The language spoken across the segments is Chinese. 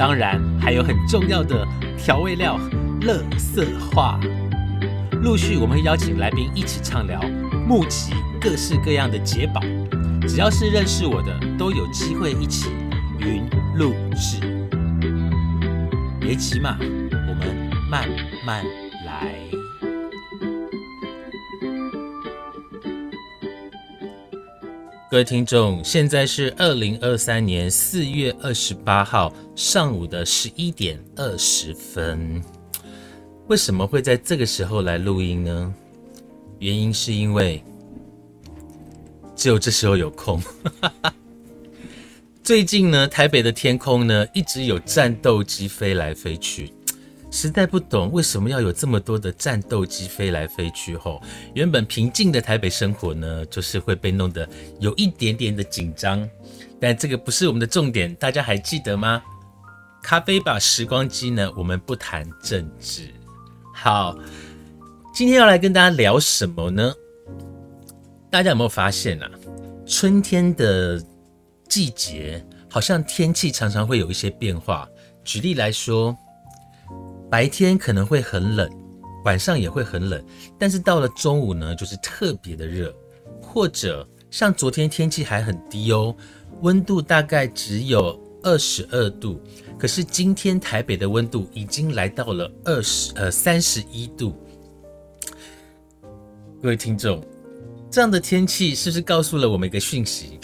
当然还有很重要的调味料——乐色话。陆续我们会邀请来宾一起畅聊，募集各式各样的解宝。只要是认识我的，都有机会一起云录制。别急嘛，我们慢慢各位听众，现在是二零二三年四月二十八号上午的十一点二十分。为什么会在这个时候来录音呢？原因是因为只有这时候有空。最近呢，台北的天空呢一直有战斗机飞来飞去。实在不懂为什么要有这么多的战斗机飞来飞去后，原本平静的台北生活呢，就是会被弄得有一点点的紧张。但这个不是我们的重点，大家还记得吗？咖啡吧时光机呢，我们不谈政治。好，今天要来跟大家聊什么呢？大家有没有发现啊？春天的季节好像天气常常会有一些变化。举例来说。白天可能会很冷，晚上也会很冷，但是到了中午呢，就是特别的热，或者像昨天天气还很低哦，温度大概只有二十二度，可是今天台北的温度已经来到了二十呃三十一度。各位听众，这样的天气是不是告诉了我们一个讯息？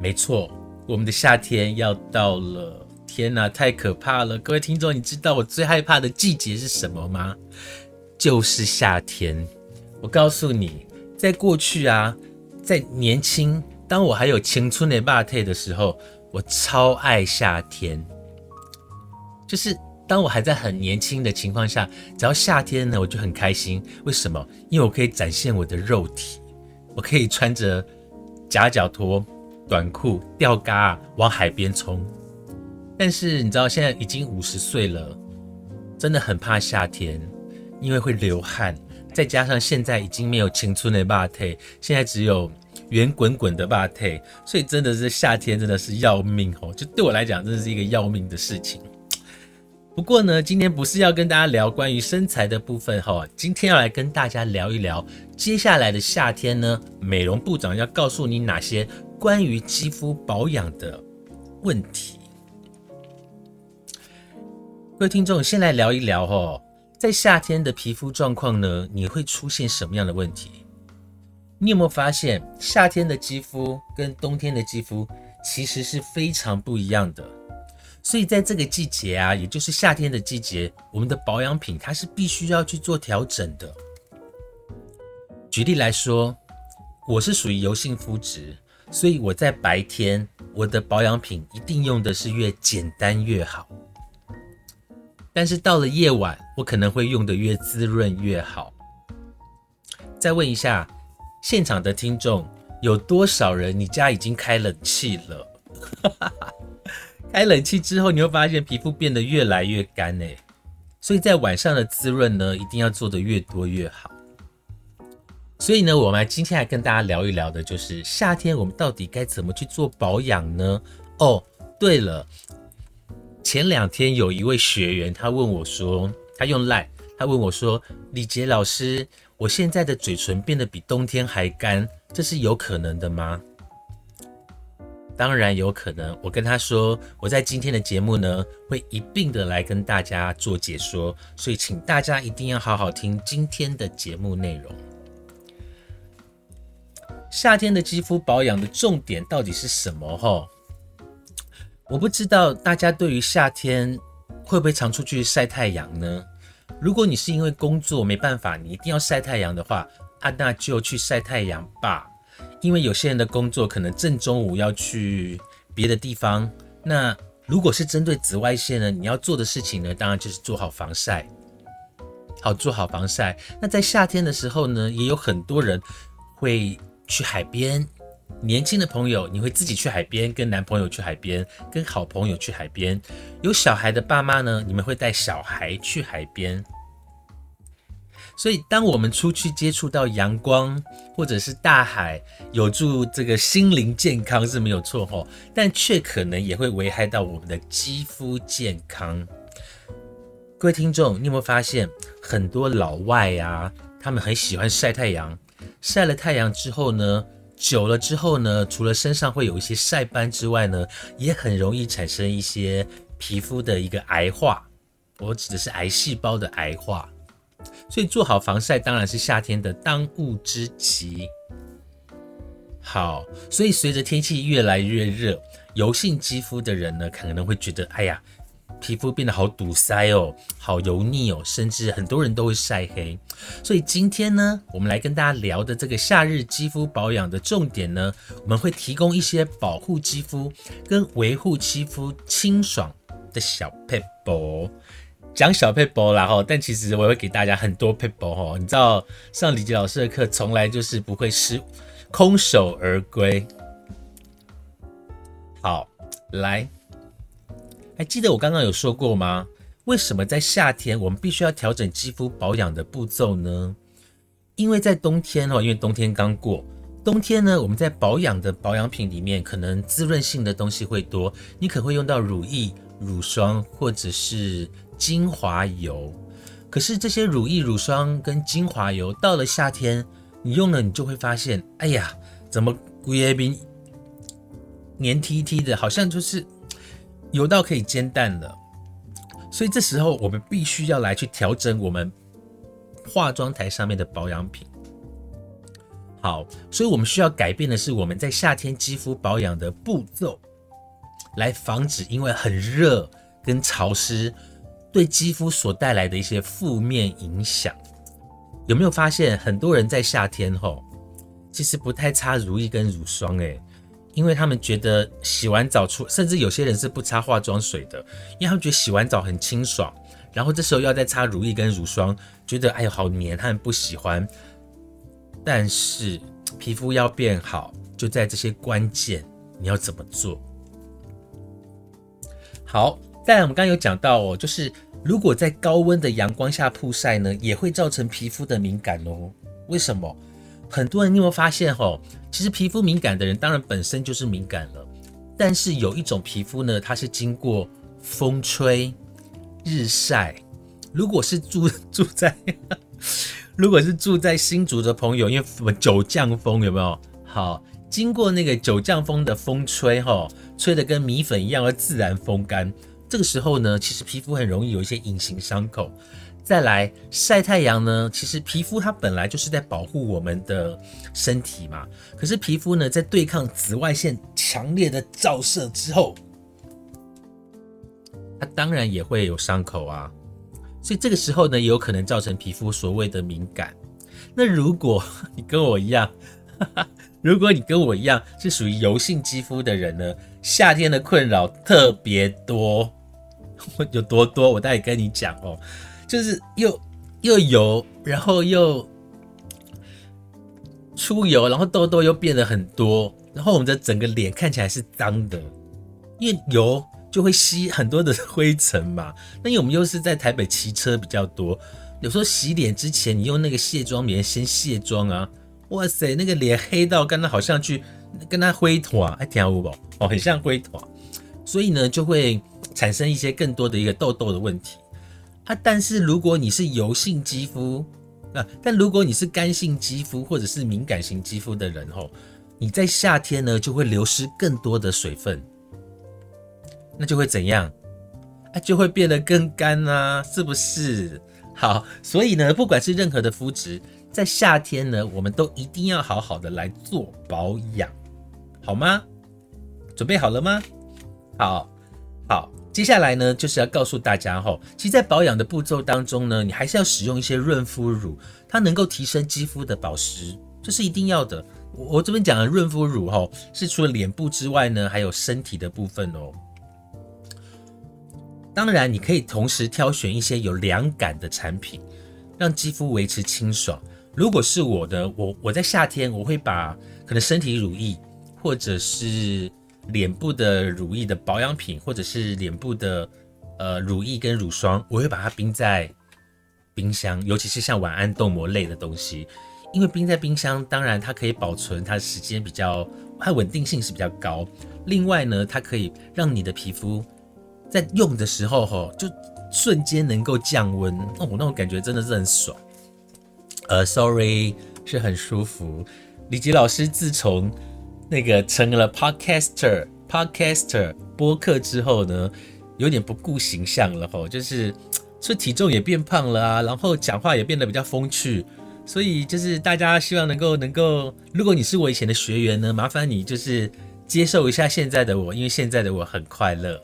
没错，我们的夏天要到了。天哪，太可怕了！各位听众，你知道我最害怕的季节是什么吗？就是夏天。我告诉你，在过去啊，在年轻，当我还有青春的霸退的时候，我超爱夏天。就是当我还在很年轻的情况下，只要夏天呢，我就很开心。为什么？因为我可以展现我的肉体，我可以穿着夹脚拖、短裤、吊嘎往海边冲。但是你知道，现在已经五十岁了，真的很怕夏天，因为会流汗，再加上现在已经没有青春的霸退，现在只有圆滚滚的霸退，所以真的是夏天真的是要命哦！就对我来讲，真的是一个要命的事情。不过呢，今天不是要跟大家聊关于身材的部分哈，今天要来跟大家聊一聊接下来的夏天呢，美容部长要告诉你哪些关于肌肤保养的问题。各位听众，先来聊一聊哦，在夏天的皮肤状况呢，你会出现什么样的问题？你有没有发现，夏天的肌肤跟冬天的肌肤其实是非常不一样的？所以在这个季节啊，也就是夏天的季节，我们的保养品它是必须要去做调整的。举例来说，我是属于油性肤质，所以我在白天我的保养品一定用的是越简单越好。但是到了夜晚，我可能会用的越滋润越好。再问一下，现场的听众有多少人？你家已经开冷气了？开冷气之后，你会发现皮肤变得越来越干诶。所以在晚上的滋润呢，一定要做的越多越好。所以呢，我们今天来跟大家聊一聊的，就是夏天我们到底该怎么去做保养呢？哦，对了。前两天有一位学员，他问我说：“他用赖，他问我说，李杰老师，我现在的嘴唇变得比冬天还干，这是有可能的吗？”当然有可能。我跟他说，我在今天的节目呢，会一并的来跟大家做解说，所以请大家一定要好好听今天的节目内容。夏天的肌肤保养的重点到底是什么？哈？我不知道大家对于夏天会不会常出去晒太阳呢？如果你是因为工作没办法，你一定要晒太阳的话，啊，那就去晒太阳吧。因为有些人的工作可能正中午要去别的地方，那如果是针对紫外线呢，你要做的事情呢，当然就是做好防晒。好，做好防晒。那在夏天的时候呢，也有很多人会去海边。年轻的朋友，你会自己去海边，跟男朋友去海边，跟好朋友去海边。有小孩的爸妈呢，你们会带小孩去海边。所以，当我们出去接触到阳光或者是大海，有助这个心灵健康是没有错吼，但却可能也会危害到我们的肌肤健康。各位听众，你有没有发现很多老外呀，他们很喜欢晒太阳，晒了太阳之后呢，久了之后呢，除了身上会有一些晒斑之外呢，也很容易产生一些皮肤的一个癌化。我指的是癌细胞的癌化。所以做好防晒当然是夏天的当务之急。好，所以随着天气越来越热，油性肌肤的人呢，可能会觉得，哎呀，皮肤变得好堵塞哦，好油腻哦，甚至很多人都会晒黑。所以今天呢，我们来跟大家聊的这个夏日肌肤保养的重点呢，我们会提供一些保护肌肤跟维护肌肤清爽的小配博。讲小 p e p 啦哈，但其实我会给大家很多 p e p 哈。你知道上李杰老师的课，从来就是不会失空手而归。好，来，还记得我刚刚有说过吗？为什么在夏天我们必须要调整肌肤保养的步骤呢？因为在冬天哦，因为冬天刚过，冬天呢，我们在保养的保养品里面，可能滋润性的东西会多，你可能会用到乳液、乳霜或者是。精华油，可是这些乳液、乳霜跟精华油到了夏天，你用了你就会发现，哎呀，怎么骨叶冰黏 T T 的，好像就是油到可以煎蛋了。所以这时候我们必须要来去调整我们化妆台上面的保养品。好，所以我们需要改变的是我们在夏天肌肤保养的步骤，来防止因为很热跟潮湿。对肌肤所带来的一些负面影响，有没有发现很多人在夏天后，其实不太擦乳液跟乳霜诶，因为他们觉得洗完澡出，甚至有些人是不擦化妆水的，因为他们觉得洗完澡很清爽，然后这时候要再擦乳液跟乳霜，觉得哎呦好黏，他们不喜欢。但是皮肤要变好，就在这些关键，你要怎么做？好。但我们刚刚有讲到哦，就是如果在高温的阳光下曝晒呢，也会造成皮肤的敏感哦。为什么？很多人你有没有发现哦？其实皮肤敏感的人，当然本身就是敏感了。但是有一种皮肤呢，它是经过风吹日晒。如果是住 住在，如果是住在新竹的朋友，因为什么九降风有没有？好，经过那个九降风的风吹哈，吹的跟米粉一样，而自然风干。这个时候呢，其实皮肤很容易有一些隐形伤口。再来晒太阳呢，其实皮肤它本来就是在保护我们的身体嘛。可是皮肤呢，在对抗紫外线强烈的照射之后，它当然也会有伤口啊。所以这个时候呢，有可能造成皮肤所谓的敏感。那如果你跟我一样，如果你跟我一样是属于油性肌肤的人呢，夏天的困扰特别多。有多多，我待会跟你讲哦。就是又又油，然后又出油，然后痘痘又变得很多，然后我们的整个脸看起来是脏的，因为油就会吸很多的灰尘嘛。那因为我们又是在台北骑车比较多，有时候洗脸之前你用那个卸妆棉先卸妆啊，哇塞，那个脸黑到刚刚好像去跟他灰团，还挺好不？哦，很像灰团，所以呢就会。产生一些更多的一个痘痘的问题啊，但是如果你是油性肌肤啊，但如果你是干性肌肤或者是敏感型肌肤的人吼，你在夏天呢就会流失更多的水分，那就会怎样？啊，就会变得更干啊，是不是？好，所以呢，不管是任何的肤质，在夏天呢，我们都一定要好好的来做保养，好吗？准备好了吗？好，好。接下来呢，就是要告诉大家哈，其实，在保养的步骤当中呢，你还是要使用一些润肤乳，它能够提升肌肤的保湿，这是一定要的。我我这边讲的润肤乳哈，是除了脸部之外呢，还有身体的部分哦。当然，你可以同时挑选一些有凉感的产品，让肌肤维持清爽。如果是我的，我我在夏天我会把可能身体乳液，或者是脸部的乳液的保养品，或者是脸部的呃乳液跟乳霜，我会把它冰在冰箱，尤其是像晚安冻膜类的东西，因为冰在冰箱，当然它可以保存它的时间比较，它稳定性是比较高。另外呢，它可以让你的皮肤在用的时候哈，就瞬间能够降温哦，那种感觉真的是很爽。呃，sorry，是很舒服。李吉老师自从那个成了 podcaster，podcaster 播客之后呢，有点不顾形象了吼，就是说体重也变胖了啊，然后讲话也变得比较风趣，所以就是大家希望能够能够，如果你是我以前的学员呢，麻烦你就是接受一下现在的我，因为现在的我很快乐。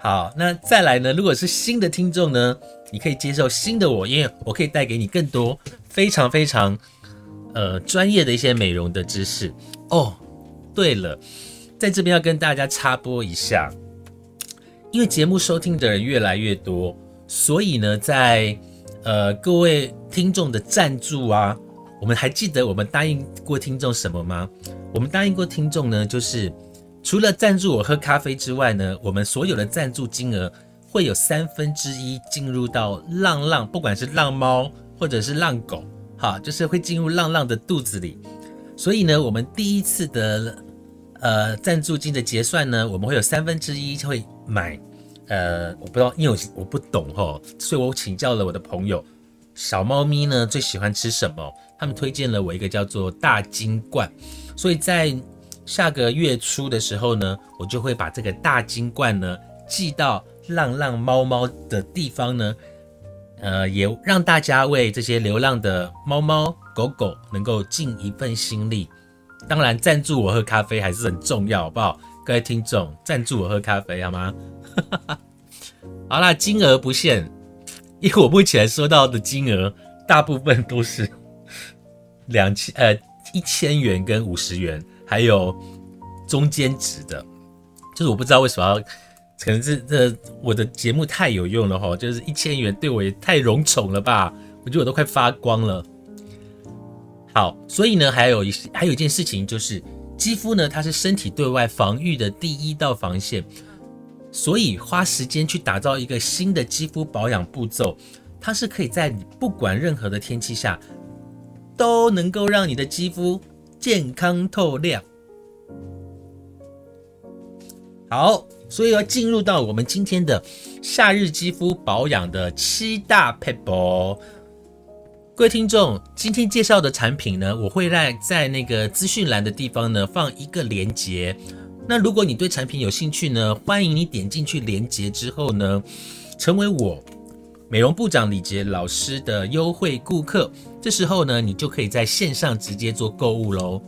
好，那再来呢，如果是新的听众呢，你可以接受新的我，因为我可以带给你更多。非常非常，呃，专业的一些美容的知识哦。对了，在这边要跟大家插播一下，因为节目收听的人越来越多，所以呢，在呃各位听众的赞助啊，我们还记得我们答应过听众什么吗？我们答应过听众呢，就是除了赞助我喝咖啡之外呢，我们所有的赞助金额会有三分之一进入到浪浪，不管是浪猫。或者是浪狗，哈，就是会进入浪浪的肚子里。所以呢，我们第一次的呃赞助金的结算呢，我们会有三分之一会买，呃，我不知道，因为我我不懂哈，所以我请教了我的朋友，小猫咪呢最喜欢吃什么？他们推荐了我一个叫做大金罐，所以在下个月初的时候呢，我就会把这个大金罐呢寄到浪浪猫猫的地方呢。呃，也让大家为这些流浪的猫猫狗狗能够尽一份心力。当然，赞助我喝咖啡还是很重要，好不好？各位听众，赞助我喝咖啡好吗？好啦，金额不限，因为我目前收到的金额大部分都是 两千呃一千元跟五十元，还有中间值的，就是我不知道为什么。可能是这我的节目太有用了哈，就是一千元对我也太荣宠了吧，我觉得我都快发光了。好，所以呢，还有一还有一件事情就是，肌肤呢它是身体对外防御的第一道防线，所以花时间去打造一个新的肌肤保养步骤，它是可以在你不管任何的天气下，都能够让你的肌肤健康透亮。好。所以要进入到我们今天的夏日肌肤保养的七大 p e p l e。各位听众，今天介绍的产品呢，我会在在那个资讯栏的地方呢放一个链接。那如果你对产品有兴趣呢，欢迎你点进去链接之后呢，成为我美容部长李杰老师的优惠顾客。这时候呢，你就可以在线上直接做购物喽。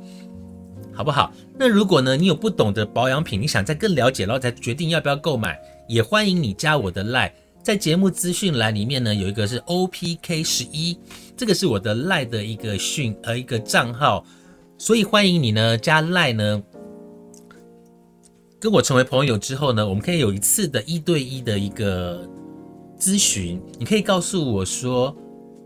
好不好？那如果呢，你有不懂的保养品，你想再更了解，然后才决定要不要购买，也欢迎你加我的 line，在节目资讯栏里面呢，有一个是 OPK 十一，这个是我的赖的一个讯呃一个账号，所以欢迎你呢加赖呢，跟我成为朋友之后呢，我们可以有一次的一对一的一个咨询，你可以告诉我说。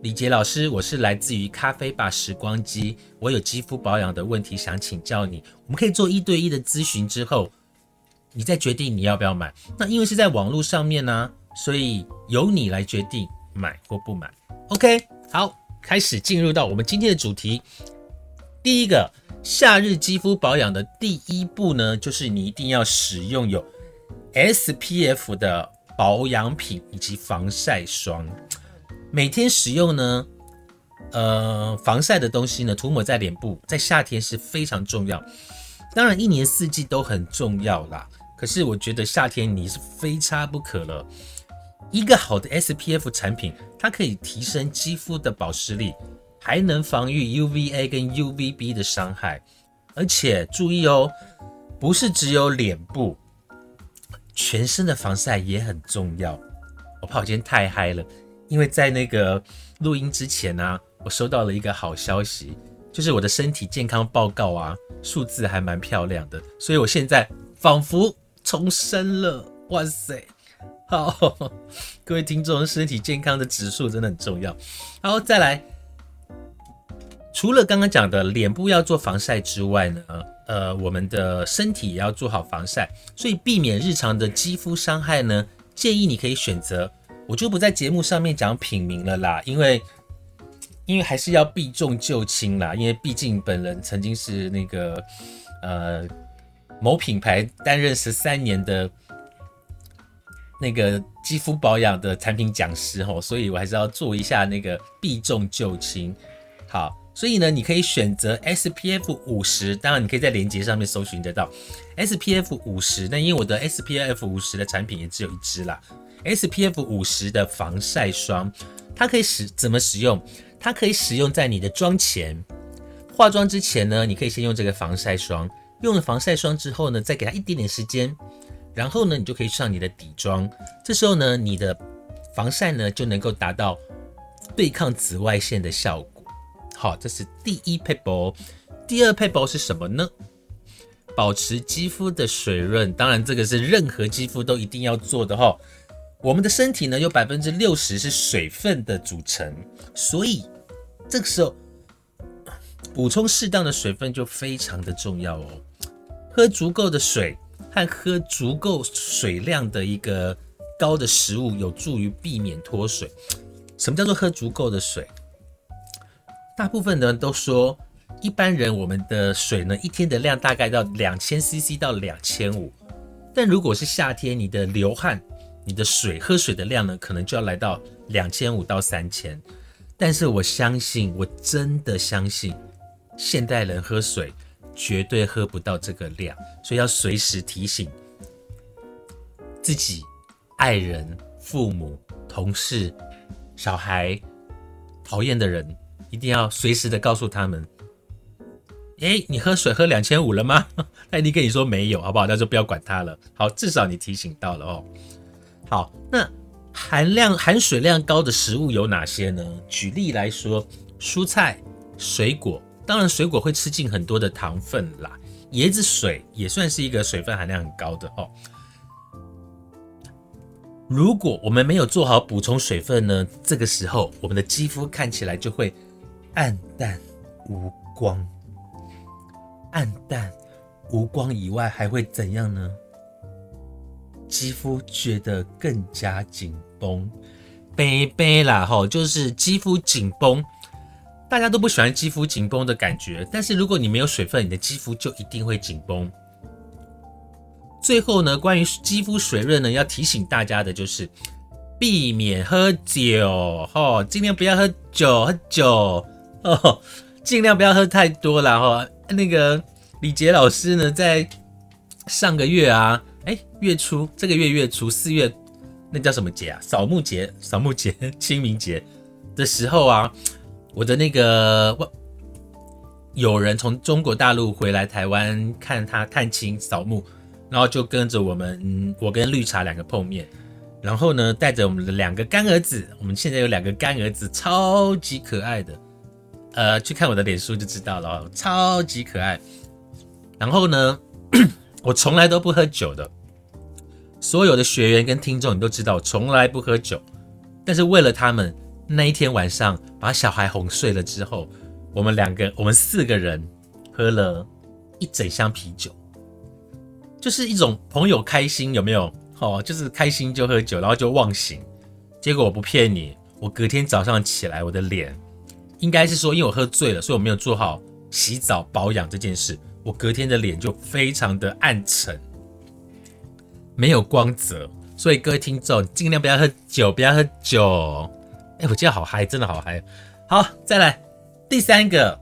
李杰老师，我是来自于咖啡吧时光机，我有肌肤保养的问题想请教你，我们可以做一对一的咨询之后，你再决定你要不要买。那因为是在网络上面呢，所以由你来决定买或不买。OK，好，开始进入到我们今天的主题。第一个夏日肌肤保养的第一步呢，就是你一定要使用有 SPF 的保养品以及防晒霜。每天使用呢，呃，防晒的东西呢，涂抹在脸部，在夏天是非常重要。当然，一年四季都很重要啦。可是我觉得夏天你是非差不可了。一个好的 SPF 产品，它可以提升肌肤的保湿力，还能防御 UVA 跟 UVB 的伤害。而且注意哦，不是只有脸部，全身的防晒也很重要。我怕我今天太嗨了。因为在那个录音之前呢，我收到了一个好消息，就是我的身体健康报告啊，数字还蛮漂亮的，所以我现在仿佛重生了，哇塞！好，各位听众，身体健康的指数真的很重要。好，再来，除了刚刚讲的脸部要做防晒之外呢，呃，我们的身体也要做好防晒，所以避免日常的肌肤伤害呢，建议你可以选择，我就不在节目上面讲品名了啦，因为因为还是要避重就轻啦，因为毕竟本人曾经是那个呃某品牌担任十三年的。那个肌肤保养的产品讲师哦，所以我还是要做一下那个避重就轻。好，所以呢，你可以选择 SPF 五十，当然你可以在链接上面搜寻得到 SPF 五十。那因为我的 SPF 五十的产品也只有一支啦，SPF 五十的防晒霜，它可以使怎么使用？它可以使用在你的妆前，化妆之前呢，你可以先用这个防晒霜。用了防晒霜之后呢，再给它一点点时间。然后呢，你就可以上你的底妆，这时候呢，你的防晒呢就能够达到对抗紫外线的效果。好，这是第一配包。第二配包是什么呢？保持肌肤的水润，当然这个是任何肌肤都一定要做的哈。我们的身体呢有百分之六十是水分的组成，所以这个时候补充适当的水分就非常的重要哦。喝足够的水。和喝足够水量的一个高的食物，有助于避免脱水。什么叫做喝足够的水？大部分的人都说，一般人我们的水呢，一天的量大概到两千 CC 到两千五。但如果是夏天，你的流汗，你的水喝水的量呢，可能就要来到两千五到三千。但是我相信，我真的相信，现代人喝水。绝对喝不到这个量，所以要随时提醒自己、爱人、父母、同事、小孩、讨厌的人，一定要随时的告诉他们：哎，你喝水喝两千五了吗？那你跟你说没有，好不好？那就不要管他了。好，至少你提醒到了哦。好，那含量含水量高的食物有哪些呢？举例来说，蔬菜、水果。当然，水果会吃进很多的糖分啦。椰子水也算是一个水分含量很高的哦。如果我们没有做好补充水分呢，这个时候我们的肌肤看起来就会暗淡无光。暗淡无光以外，还会怎样呢？肌肤觉得更加紧绷，背背啦吼，就是肌肤紧绷。大家都不喜欢肌肤紧绷的感觉，但是如果你没有水分，你的肌肤就一定会紧绷。最后呢，关于肌肤水润呢，要提醒大家的就是避免喝酒，哈，尽量不要喝酒，喝酒哦，尽量不要喝太多了，哈。那个李杰老师呢，在上个月啊，哎，月初这个月月初四月，那叫什么节啊？扫墓节、扫墓节、清明节的时候啊。我的那个有人从中国大陆回来台湾看他探亲扫墓，然后就跟着我们，我跟绿茶两个碰面，然后呢带着我们的两个干儿子，我们现在有两个干儿子，超级可爱的，呃，去看我的脸书就知道了，超级可爱。然后呢，我从来都不喝酒的，所有的学员跟听众你都知道，我从来不喝酒，但是为了他们。那一天晚上，把小孩哄睡了之后，我们两个，我们四个人喝了一整箱啤酒，就是一种朋友开心，有没有？哦，就是开心就喝酒，然后就忘醒。结果我不骗你，我隔天早上起来，我的脸应该是说，因为我喝醉了，所以我没有做好洗澡保养这件事，我隔天的脸就非常的暗沉，没有光泽。所以各位听众，尽量不要喝酒，不要喝酒。哎，我今天好嗨，真的好嗨！好，再来第三个，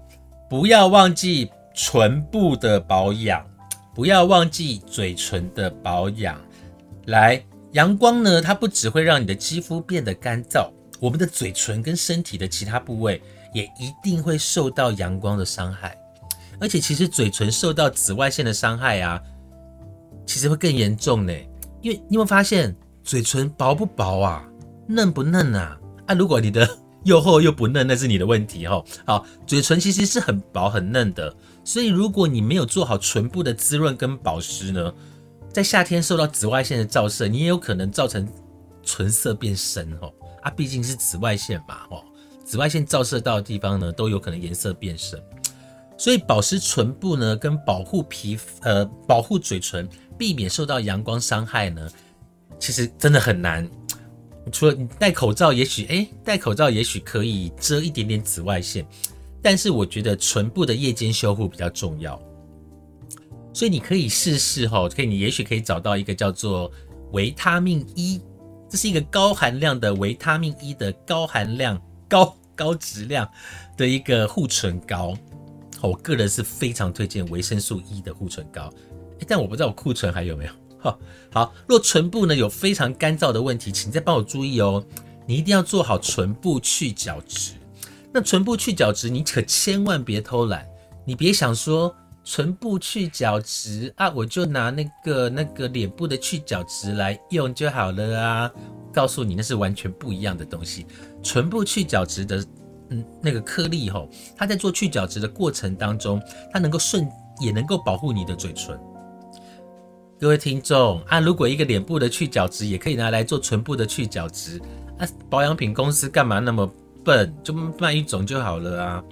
不要忘记唇部的保养，不要忘记嘴唇的保养。来，阳光呢，它不只会让你的肌肤变得干燥，我们的嘴唇跟身体的其他部位也一定会受到阳光的伤害。而且，其实嘴唇受到紫外线的伤害啊，其实会更严重呢。因为你有没有发现，嘴唇薄不薄啊，嫩不嫩啊？啊，如果你的 又厚又不嫩，那是你的问题哈。好，嘴唇其实是很薄很嫩的，所以如果你没有做好唇部的滋润跟保湿呢，在夏天受到紫外线的照射，你也有可能造成唇色变深哦。啊，毕竟是紫外线嘛，哦，紫外线照射到的地方呢，都有可能颜色变深。所以保湿唇部呢，跟保护皮，呃，保护嘴唇，避免受到阳光伤害呢，其实真的很难。除了你戴口罩，也许哎，戴口罩也许可以遮一点点紫外线，但是我觉得唇部的夜间修护比较重要。所以你可以试试哈，可以，你也许可以找到一个叫做维他命 E，这是一个高含量的维他命 E 的高含量、高高质量的一个护唇膏。我个人是非常推荐维生素 E 的护唇膏，但我不知道我库存还有没有。哈，好，若唇部呢有非常干燥的问题，请再帮我注意哦，你一定要做好唇部去角质。那唇部去角质，你可千万别偷懒，你别想说。唇部去角质啊，我就拿那个那个脸部的去角质来用就好了啊！告诉你，那是完全不一样的东西。唇部去角质的，嗯，那个颗粒吼，它在做去角质的过程当中，它能够顺，也能够保护你的嘴唇。各位听众啊，如果一个脸部的去角质也可以拿来做唇部的去角质，啊，保养品公司干嘛那么笨，就卖一种就好了啊！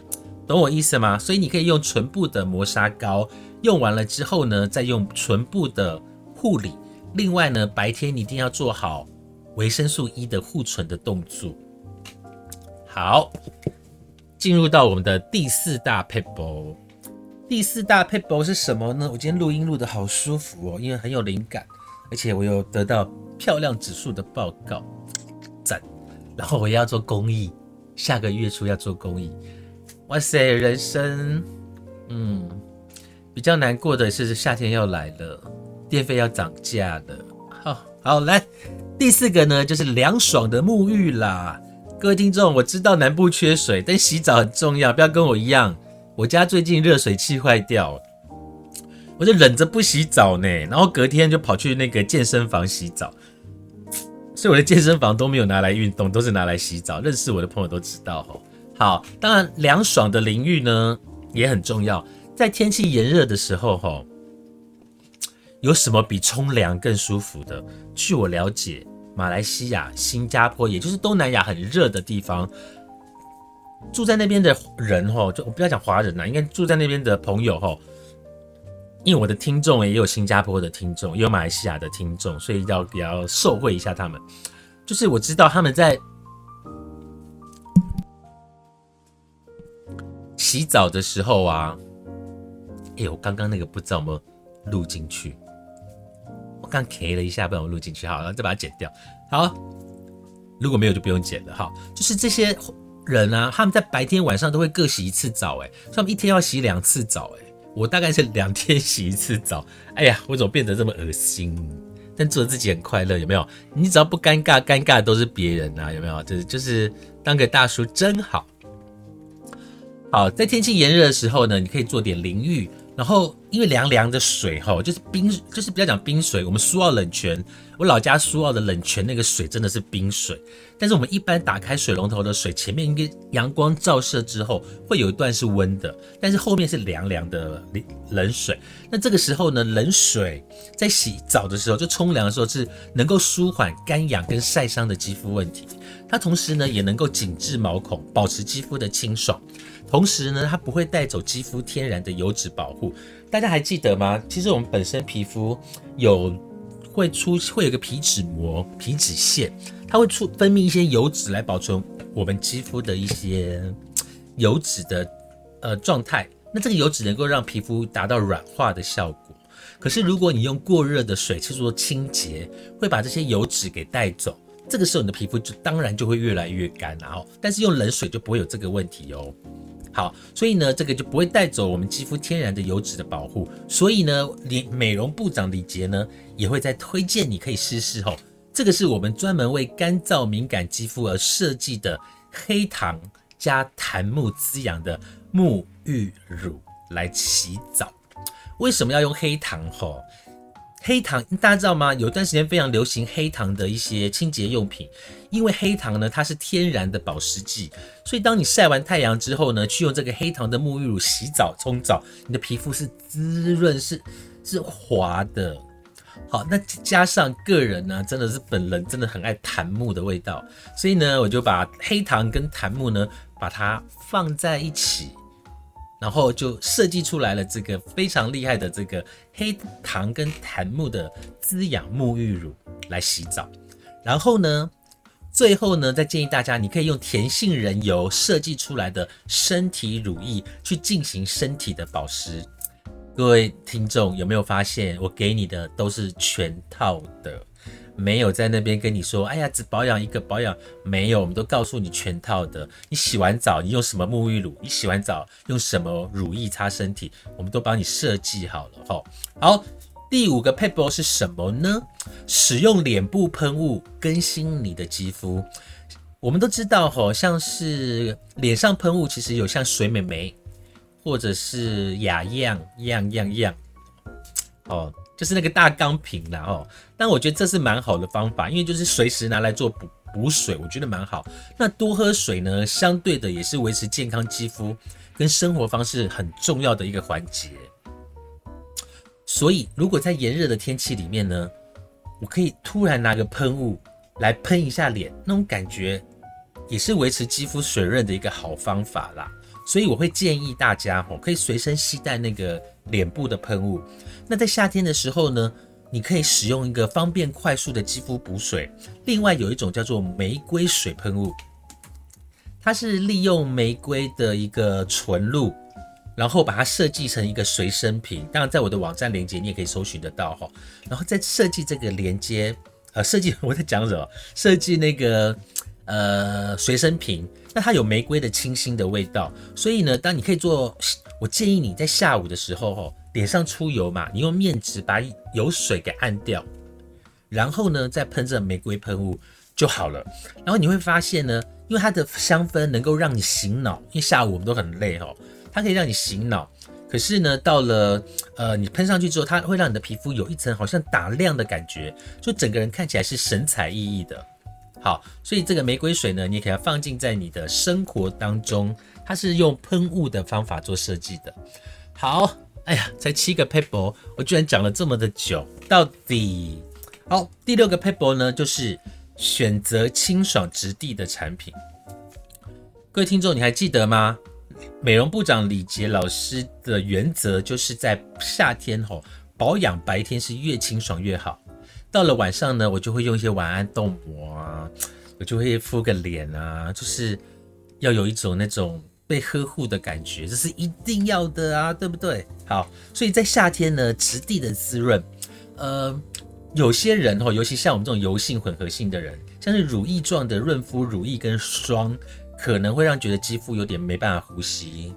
懂我意思吗？所以你可以用唇部的磨砂膏，用完了之后呢，再用唇部的护理。另外呢，白天你一定要做好维生素 E 的护唇的动作。好，进入到我们的第四大 p e b b l 第四大 p e b b l 是什么呢？我今天录音录的好舒服哦，因为很有灵感，而且我有得到漂亮指数的报告，赞。然后我要做公益，下个月初要做公益。哇塞，人生，嗯，比较难过的是夏天要来了，电费要涨价了。好，好来，第四个呢就是凉爽的沐浴啦。各位听众，我知道南部缺水，但洗澡很重要，不要跟我一样。我家最近热水器坏掉，我就忍着不洗澡呢，然后隔天就跑去那个健身房洗澡。所以我的健身房都没有拿来运动，都是拿来洗澡。认识我的朋友都知道哈。好，当然凉爽的淋浴呢也很重要。在天气炎热的时候，哈，有什么比冲凉更舒服的？据我了解，马来西亚、新加坡，也就是东南亚很热的地方，住在那边的人，哈，就我不要讲华人呐，应该住在那边的朋友，哈，因为我的听众也有新加坡的听众，也有马来西亚的听众，所以要比较受惠一下他们。就是我知道他们在。洗澡的时候啊，哎，我刚刚那个不知道有没有录进去，我刚 K 了一下，不让我录进去，好了，再把它剪掉。好，如果没有就不用剪了。哈，就是这些人啊，他们在白天晚上都会各洗一次澡，哎，他们一天要洗两次澡，哎，我大概是两天洗一次澡。哎呀，我怎么变得这么恶心？但做自己很快乐，有没有？你只要不尴尬，尴尬都是别人啊，有没有？就是就是当个大叔真好。好，在天气炎热的时候呢，你可以做点淋浴，然后因为凉凉的水哈，就是冰，就是不要讲冰水，我们苏澳冷泉，我老家苏澳的冷泉那个水真的是冰水，但是我们一般打开水龙头的水，前面应该阳光照射之后会有一段是温的，但是后面是凉凉的冷冷水。那这个时候呢，冷水在洗澡的时候，就冲凉的时候是能够舒缓干痒跟晒伤的肌肤问题，它同时呢也能够紧致毛孔，保持肌肤的清爽。同时呢，它不会带走肌肤天然的油脂保护。大家还记得吗？其实我们本身皮肤有会出会有个皮脂膜、皮脂腺，它会出分泌一些油脂来保存我们肌肤的一些油脂的呃状态。那这个油脂能够让皮肤达到软化的效果。可是如果你用过热的水去做清洁，会把这些油脂给带走。这个时候你的皮肤就当然就会越来越干，然后但是用冷水就不会有这个问题哦。好，所以呢，这个就不会带走我们肌肤天然的油脂的保护。所以呢，李美容部长李杰呢，也会在推荐你可以试试哦。这个是我们专门为干燥敏感肌肤而设计的黑糖加檀木滋养的沐浴乳来洗澡。为什么要用黑糖？吼？黑糖大家知道吗？有段时间非常流行黑糖的一些清洁用品，因为黑糖呢它是天然的保湿剂，所以当你晒完太阳之后呢，去用这个黑糖的沐浴乳洗澡冲澡，你的皮肤是滋润，是是滑的。好，那加上个人呢，真的是本人真的很爱檀木的味道，所以呢，我就把黑糖跟檀木呢，把它放在一起，然后就设计出来了这个非常厉害的这个黑糖跟檀木的滋养沐浴乳来洗澡。然后呢，最后呢，再建议大家，你可以用甜杏仁油设计出来的身体乳液去进行身体的保湿。各位听众有没有发现，我给你的都是全套的，没有在那边跟你说，哎呀，只保养一个保养，没有，我们都告诉你全套的。你洗完澡，你用什么沐浴乳？你洗完澡用什么乳液擦身体？我们都帮你设计好了哈。好，第五个 paper 是什么呢？使用脸部喷雾更新你的肌肤。我们都知道哈，像是脸上喷雾，其实有像水美眉。或者是雅漾样样样，哦，就是那个大钢瓶啦哦。但我觉得这是蛮好的方法，因为就是随时拿来做补补水，我觉得蛮好。那多喝水呢，相对的也是维持健康肌肤跟生活方式很重要的一个环节。所以，如果在炎热的天气里面呢，我可以突然拿个喷雾来喷一下脸，那种感觉也是维持肌肤水润的一个好方法啦。所以我会建议大家吼，可以随身携带那个脸部的喷雾。那在夏天的时候呢，你可以使用一个方便快速的肌肤补水。另外有一种叫做玫瑰水喷雾，它是利用玫瑰的一个纯露，然后把它设计成一个随身瓶。当然，在我的网站链接你也可以搜寻得到哈。然后再设计这个连接，呃，设计 我在讲什么？设计那个呃随身瓶。那它有玫瑰的清新的味道，所以呢，当你可以做，我建议你在下午的时候，吼，脸上出油嘛，你用面纸把油水给按掉，然后呢，再喷这玫瑰喷雾就好了。然后你会发现呢，因为它的香氛能够让你醒脑，因为下午我们都很累，吼，它可以让你醒脑。可是呢，到了呃，你喷上去之后，它会让你的皮肤有一层好像打亮的感觉，就整个人看起来是神采奕奕的。好，所以这个玫瑰水呢，你也可以放进在你的生活当中。它是用喷雾的方法做设计的。好，哎呀，才七个 paper，我居然讲了这么的久，到底好。第六个 paper 呢，就是选择清爽质地的产品。各位听众，你还记得吗？美容部长李杰老师的原则就是在夏天吼保养，白天是越清爽越好。到了晚上呢，我就会用一些晚安冻膜啊，我就会敷个脸啊，就是要有一种那种被呵护的感觉，这是一定要的啊，对不对？好，所以在夏天呢，质地的滋润，呃，有些人哦，尤其像我们这种油性混合性的人，像是乳液状的润肤乳液跟霜，可能会让觉得肌肤有点没办法呼吸。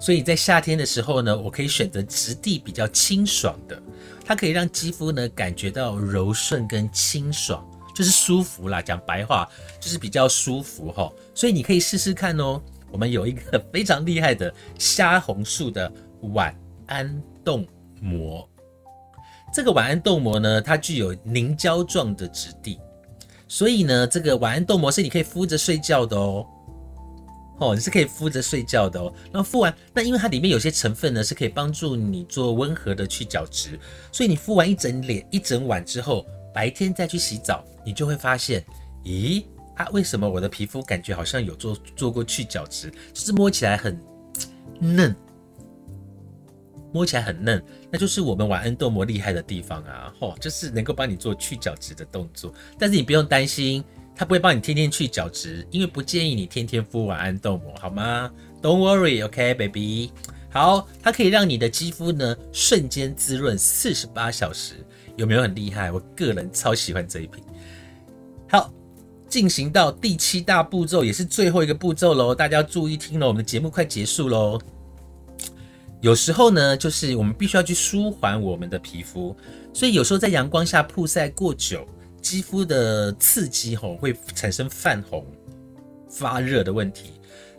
所以在夏天的时候呢，我可以选择质地比较清爽的。它可以让肌肤呢感觉到柔顺跟清爽，就是舒服啦。讲白话就是比较舒服哈，所以你可以试试看哦。我们有一个非常厉害的虾红素的晚安冻膜，这个晚安冻膜呢，它具有凝胶状的质地，所以呢，这个晚安冻膜是你可以敷着睡觉的哦。哦，你是可以敷着睡觉的哦。然后敷完，那因为它里面有些成分呢，是可以帮助你做温和的去角质，所以你敷完一整脸一整晚之后，白天再去洗澡，你就会发现，咦，啊，为什么我的皮肤感觉好像有做做过去角质，就是摸起来很嫩，摸起来很嫩，那就是我们晚安豆膜厉害的地方啊！吼，就是能够帮你做去角质的动作，但是你不用担心。它不会帮你天天去角质，因为不建议你天天敷晚安豆膜，好吗？Don't worry，OK，baby。好，它可以让你的肌肤呢瞬间滋润四十八小时，有没有很厉害？我个人超喜欢这一瓶。好，进行到第七大步骤，也是最后一个步骤喽，大家要注意听了，我们的节目快结束喽。有时候呢，就是我们必须要去舒缓我们的皮肤，所以有时候在阳光下曝晒过久。肌肤的刺激吼会产生泛红、发热的问题。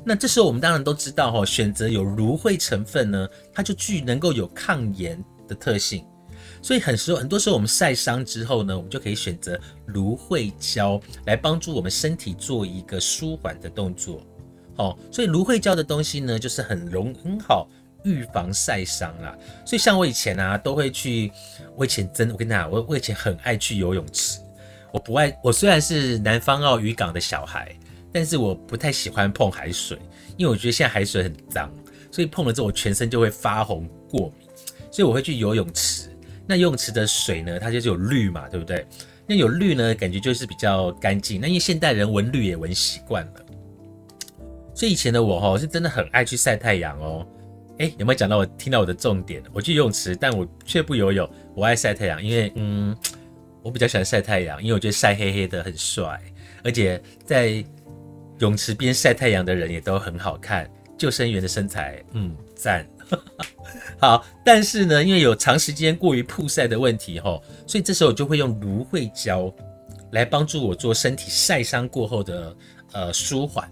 那这时候我们当然都知道吼，选择有芦荟成分呢，它就具能够有抗炎的特性。所以很时候很多时候我们晒伤之后呢，我们就可以选择芦荟胶来帮助我们身体做一个舒缓的动作。哦，所以芦荟胶的东西呢，就是很容很好。预防晒伤啦。所以像我以前啊，都会去，我以前真，我跟你讲，我我以前很爱去游泳池。我不爱，我虽然是南方澳渔港的小孩，但是我不太喜欢碰海水，因为我觉得现在海水很脏，所以碰了之后我全身就会发红过敏。所以我会去游泳池。那游泳池的水呢，它就是有氯嘛，对不对？那有氯呢，感觉就是比较干净。那因为现代人闻氯也闻习惯了，所以以前的我哈是真的很爱去晒太阳哦。哎，有没有讲到我听到我的重点？我去游泳池，但我却不游泳。我爱晒太阳，因为嗯，我比较喜欢晒太阳，因为我觉得晒黑黑的很帅，而且在泳池边晒太阳的人也都很好看。救生员的身材，嗯，赞。好，但是呢，因为有长时间过于曝晒的问题吼，所以这时候我就会用芦荟胶来帮助我做身体晒伤过后的呃舒缓。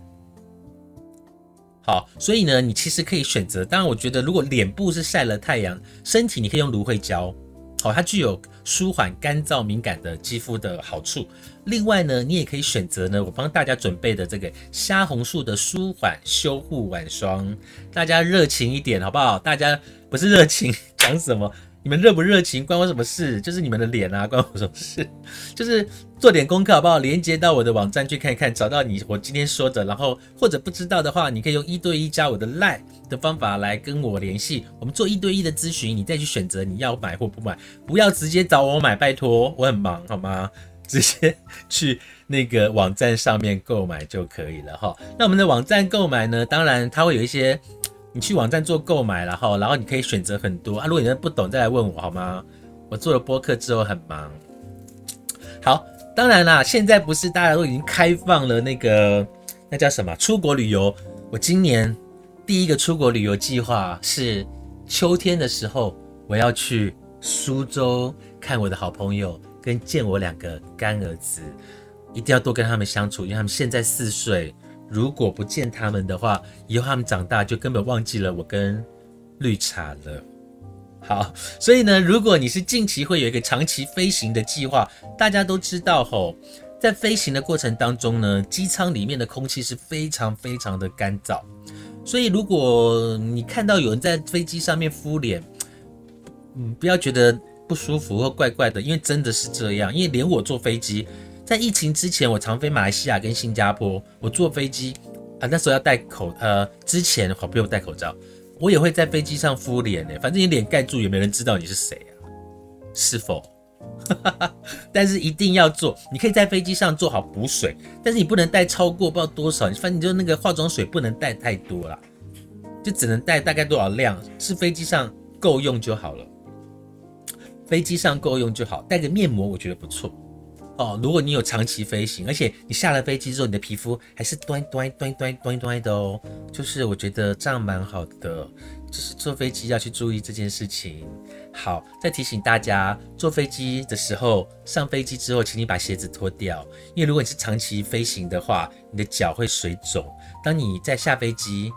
好，所以呢，你其实可以选择，当然我觉得如果脸部是晒了太阳，身体你可以用芦荟胶。好，它具有舒缓干燥敏感的肌肤的好处。另外呢，你也可以选择呢，我帮大家准备的这个虾红素的舒缓修护晚霜。大家热情一点好不好？大家不是热情 讲什么？你们热不热情关我什么事？就是你们的脸啊，关我什么事？就是做点功课好不好？连接到我的网站去看一看，找到你我今天说的，然后或者不知道的话，你可以用一对一加我的 line 的方法来跟我联系，我们做一对一的咨询，你再去选择你要买或不买，不要直接找我买，拜托，我很忙好吗？直接去那个网站上面购买就可以了哈。那我们的网站购买呢，当然它会有一些。你去网站做购买然后，然后你可以选择很多啊。如果你真的不懂，再来问我好吗？我做了播客之后很忙。好，当然啦，现在不是大家都已经开放了那个那叫什么出国旅游？我今年第一个出国旅游计划是秋天的时候，我要去苏州看我的好朋友，跟见我两个干儿子，一定要多跟他们相处，因为他们现在四岁。如果不见他们的话，以后他们长大就根本忘记了我跟绿茶了。好，所以呢，如果你是近期会有一个长期飞行的计划，大家都知道吼，在飞行的过程当中呢，机舱里面的空气是非常非常的干燥，所以如果你看到有人在飞机上面敷脸，嗯，不要觉得不舒服或怪怪的，因为真的是这样，因为连我坐飞机。在疫情之前，我常飞马来西亚跟新加坡，我坐飞机啊，那时候要戴口呃，之前好不用戴口罩，我也会在飞机上敷脸呢，反正你脸盖住也没人知道你是谁啊，是否？但是一定要做，你可以在飞机上做好补水，但是你不能带超过不知道多少，反正你就那个化妆水不能带太多了，就只能带大概多少量，是飞机上够用就好了，飞机上够用就好，带个面膜我觉得不错。哦，如果你有长期飞行，而且你下了飞机之后，你的皮肤还是端端端端端端的哦，就是我觉得这样蛮好的，就是坐飞机要去注意这件事情。好，再提醒大家，坐飞机的时候，上飞机之后，请你把鞋子脱掉，因为如果你是长期飞行的话，你的脚会水肿。当你在下飞机，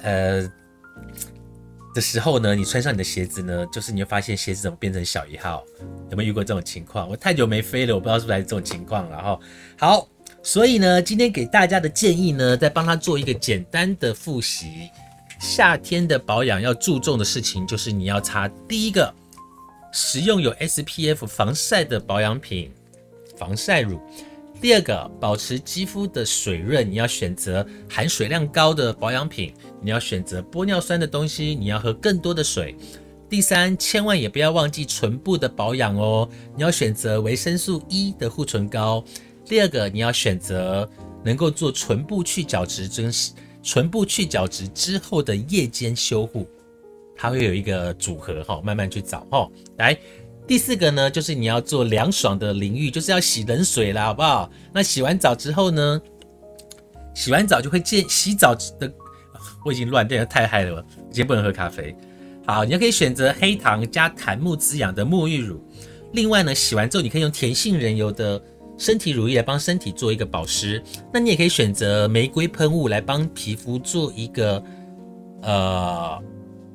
呃。的时候呢，你穿上你的鞋子呢，就是你会发现鞋子怎么变成小一号？有没有遇过这种情况？我太久没飞了，我不知道是不是这种情况了哈。好，所以呢，今天给大家的建议呢，再帮他做一个简单的复习。夏天的保养要注重的事情，就是你要擦第一个，使用有 SPF 防晒的保养品，防晒乳。第二个，保持肌肤的水润，你要选择含水量高的保养品，你要选择玻尿酸的东西，你要喝更多的水。第三，千万也不要忘记唇部的保养哦，你要选择维生素 E 的护唇膏。第二个，你要选择能够做唇部去角质，真是唇部去角质之后的夜间修护，它会有一个组合哈，慢慢去找哈，来。第四个呢，就是你要做凉爽的淋浴，就是要洗冷水啦，好不好？那洗完澡之后呢，洗完澡就会见洗澡的，我已经乱掉，太嗨了，今天不能喝咖啡。好，你可以选择黑糖加檀木滋养的沐浴乳。另外呢，洗完之后你可以用甜杏仁油的身体乳液来帮身体做一个保湿。那你也可以选择玫瑰喷雾来帮皮肤做一个呃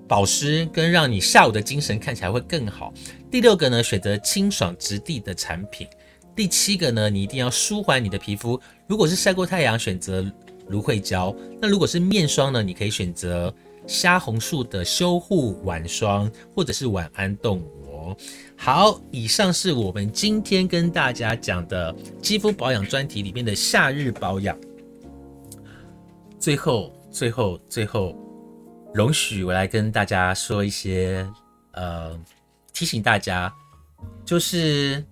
保湿，跟让你下午的精神看起来会更好。第六个呢，选择清爽质地的产品。第七个呢，你一定要舒缓你的皮肤。如果是晒过太阳，选择芦荟胶；那如果是面霜呢，你可以选择虾红素的修护晚霜或者是晚安冻膜。好，以上是我们今天跟大家讲的肌肤保养专题里面的夏日保养。最后，最后，最后，容许我来跟大家说一些，呃，提醒大家，就是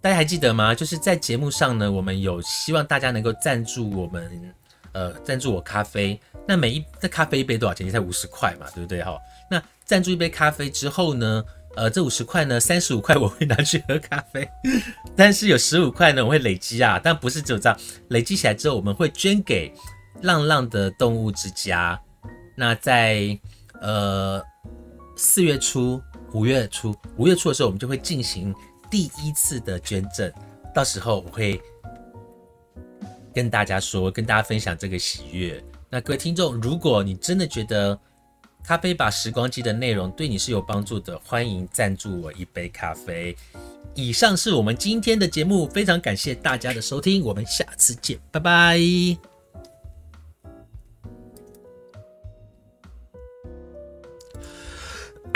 大家还记得吗？就是在节目上呢，我们有希望大家能够赞助我们，呃，赞助我咖啡。那每一这咖啡一杯多少钱？才五十块嘛，对不对？哈，那赞助一杯咖啡之后呢，呃，这五十块呢，三十五块我会拿去喝咖啡，但是有十五块呢，我会累积啊，但不是只有这样，累积起来之后，我们会捐给。浪浪的动物之家，那在呃四月初、五月初、五月初的时候，我们就会进行第一次的捐赠。到时候我会跟大家说，跟大家分享这个喜悦。那各位听众，如果你真的觉得咖啡吧时光机的内容对你是有帮助的，欢迎赞助我一杯咖啡。以上是我们今天的节目，非常感谢大家的收听，我们下次见，拜拜。